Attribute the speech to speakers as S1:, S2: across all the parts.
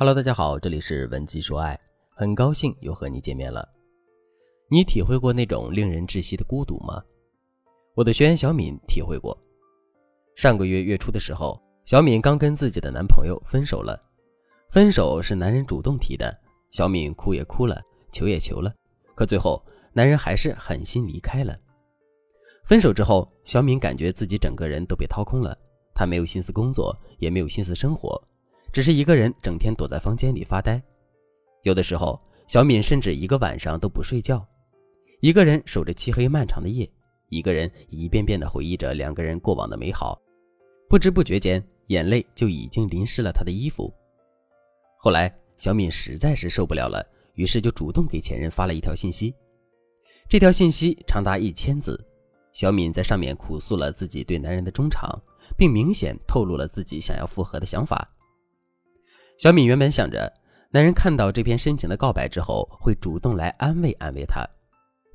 S1: Hello，大家好，这里是文姬说爱，很高兴又和你见面了。你体会过那种令人窒息的孤独吗？我的学员小敏体会过。上个月月初的时候，小敏刚跟自己的男朋友分手了，分手是男人主动提的，小敏哭也哭了，求也求了，可最后男人还是狠心离开了。分手之后，小敏感觉自己整个人都被掏空了，她没有心思工作，也没有心思生活。只是一个人整天躲在房间里发呆，有的时候小敏甚至一个晚上都不睡觉，一个人守着漆黑漫长的夜，一个人一遍遍地回忆着两个人过往的美好，不知不觉间眼泪就已经淋湿了他的衣服。后来小敏实在是受不了了，于是就主动给前任发了一条信息，这条信息长达一千字，小敏在上面哭诉了自己对男人的忠诚，并明显透露了自己想要复合的想法。小敏原本想着，男人看到这篇深情的告白之后，会主动来安慰安慰她，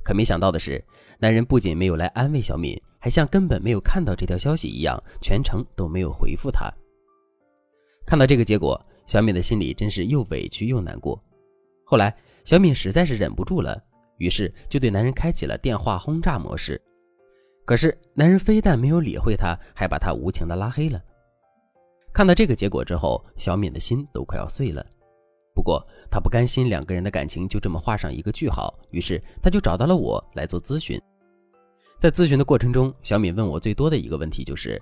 S1: 可没想到的是，男人不仅没有来安慰小敏，还像根本没有看到这条消息一样，全程都没有回复她。看到这个结果，小敏的心里真是又委屈又难过。后来，小敏实在是忍不住了，于是就对男人开启了电话轰炸模式。可是，男人非但没有理会她，还把她无情的拉黑了。看到这个结果之后，小敏的心都快要碎了。不过她不甘心两个人的感情就这么画上一个句号，于是她就找到了我来做咨询。在咨询的过程中，小敏问我最多的一个问题就是：“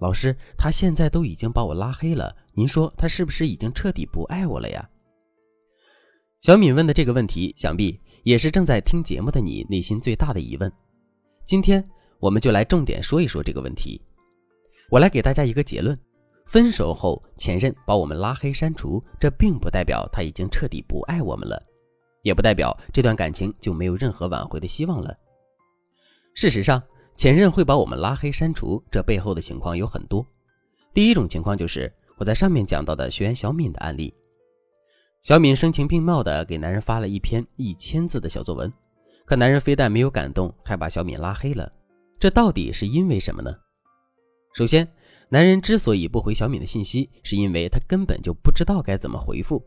S1: 老师，他现在都已经把我拉黑了，您说他是不是已经彻底不爱我了呀？”小敏问的这个问题，想必也是正在听节目的你内心最大的疑问。今天我们就来重点说一说这个问题。我来给大家一个结论。分手后，前任把我们拉黑删除，这并不代表他已经彻底不爱我们了，也不代表这段感情就没有任何挽回的希望了。事实上，前任会把我们拉黑删除，这背后的情况有很多。第一种情况就是我在上面讲到的学员小敏的案例，小敏声情并茂的给男人发了一篇一千字的小作文，可男人非但没有感动，还把小敏拉黑了，这到底是因为什么呢？首先，男人之所以不回小敏的信息，是因为他根本就不知道该怎么回复。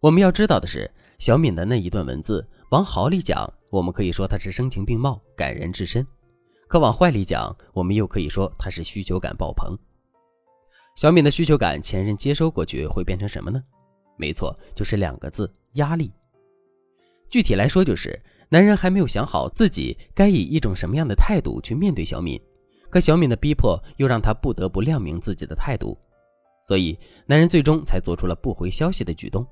S1: 我们要知道的是，小敏的那一段文字，往好里讲，我们可以说她是声情并茂、感人至深；可往坏里讲，我们又可以说她是需求感爆棚。小敏的需求感，前任接收过去会变成什么呢？没错，就是两个字：压力。具体来说，就是男人还没有想好自己该以一种什么样的态度去面对小敏。可小敏的逼迫又让他不得不亮明自己的态度，所以男人最终才做出了不回消息的举动。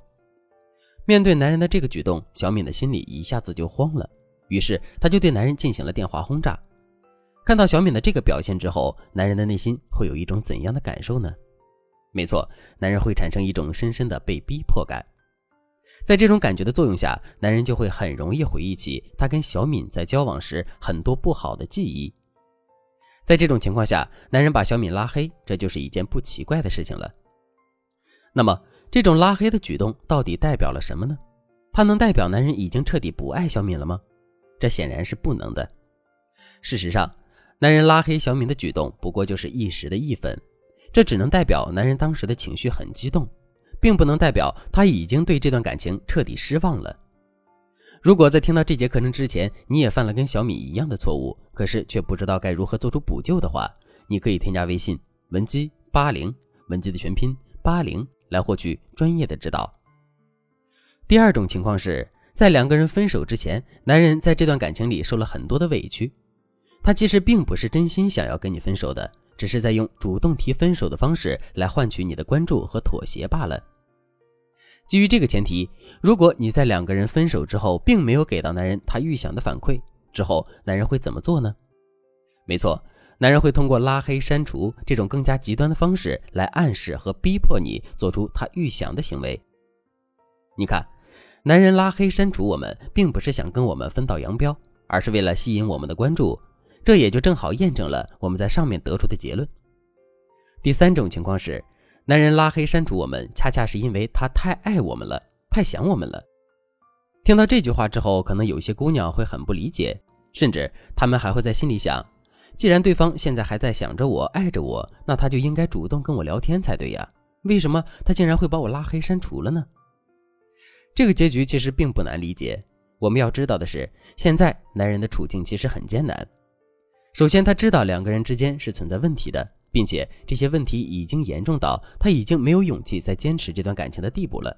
S1: 面对男人的这个举动，小敏的心里一下子就慌了，于是她就对男人进行了电话轰炸。看到小敏的这个表现之后，男人的内心会有一种怎样的感受呢？没错，男人会产生一种深深的被逼迫感。在这种感觉的作用下，男人就会很容易回忆起他跟小敏在交往时很多不好的记忆。在这种情况下，男人把小敏拉黑，这就是一件不奇怪的事情了。那么，这种拉黑的举动到底代表了什么呢？它能代表男人已经彻底不爱小敏了吗？这显然是不能的。事实上，男人拉黑小敏的举动不过就是一时的义愤，这只能代表男人当时的情绪很激动，并不能代表他已经对这段感情彻底失望了。如果在听到这节课程之前，你也犯了跟小米一样的错误，可是却不知道该如何做出补救的话，你可以添加微信文姬八零，文姬的全拼八零，来获取专业的指导。第二种情况是在两个人分手之前，男人在这段感情里受了很多的委屈，他其实并不是真心想要跟你分手的，只是在用主动提分手的方式来换取你的关注和妥协罢了。基于这个前提，如果你在两个人分手之后，并没有给到男人他预想的反馈，之后男人会怎么做呢？没错，男人会通过拉黑、删除这种更加极端的方式来暗示和逼迫你做出他预想的行为。你看，男人拉黑、删除我们，并不是想跟我们分道扬镳，而是为了吸引我们的关注，这也就正好验证了我们在上面得出的结论。第三种情况是。男人拉黑删除我们，恰恰是因为他太爱我们了，太想我们了。听到这句话之后，可能有些姑娘会很不理解，甚至她们还会在心里想：既然对方现在还在想着我、爱着我，那他就应该主动跟我聊天才对呀，为什么他竟然会把我拉黑删除了呢？这个结局其实并不难理解。我们要知道的是，现在男人的处境其实很艰难。首先，他知道两个人之间是存在问题的，并且这些问题已经严重到他已经没有勇气再坚持这段感情的地步了。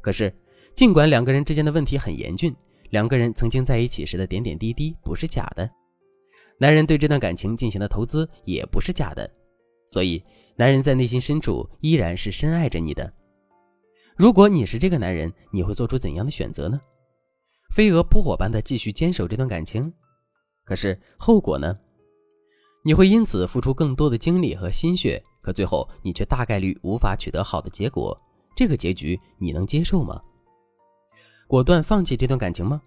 S1: 可是，尽管两个人之间的问题很严峻，两个人曾经在一起时的点点滴滴不是假的，男人对这段感情进行的投资也不是假的，所以男人在内心深处依然是深爱着你的。如果你是这个男人，你会做出怎样的选择呢？飞蛾扑火般的继续坚守这段感情，可是后果呢？你会因此付出更多的精力和心血，可最后你却大概率无法取得好的结果。这个结局你能接受吗？果断放弃这段感情吗？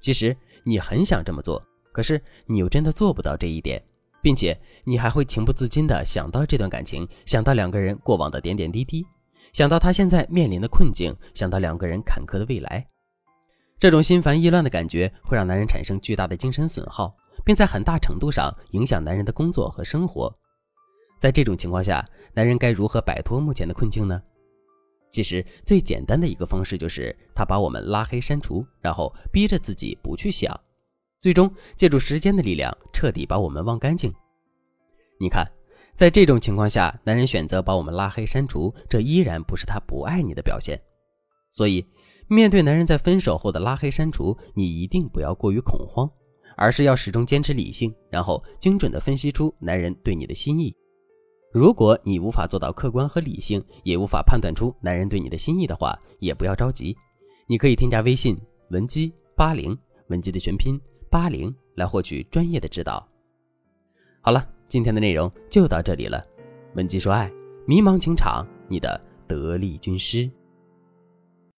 S1: 其实你很想这么做，可是你又真的做不到这一点，并且你还会情不自禁地想到这段感情，想到两个人过往的点点滴滴。想到他现在面临的困境，想到两个人坎坷的未来，这种心烦意乱的感觉会让男人产生巨大的精神损耗，并在很大程度上影响男人的工作和生活。在这种情况下，男人该如何摆脱目前的困境呢？其实最简单的一个方式就是他把我们拉黑删除，然后逼着自己不去想，最终借助时间的力量彻底把我们忘干净。你看。在这种情况下，男人选择把我们拉黑删除，这依然不是他不爱你的表现。所以，面对男人在分手后的拉黑删除，你一定不要过于恐慌，而是要始终坚持理性，然后精准地分析出男人对你的心意。如果你无法做到客观和理性，也无法判断出男人对你的心意的话，也不要着急，你可以添加微信文姬八零，文姬的全拼八零，来获取专业的指导。好了。今天的内容就到这里了，文姬说爱，迷茫情场，你的得力军师。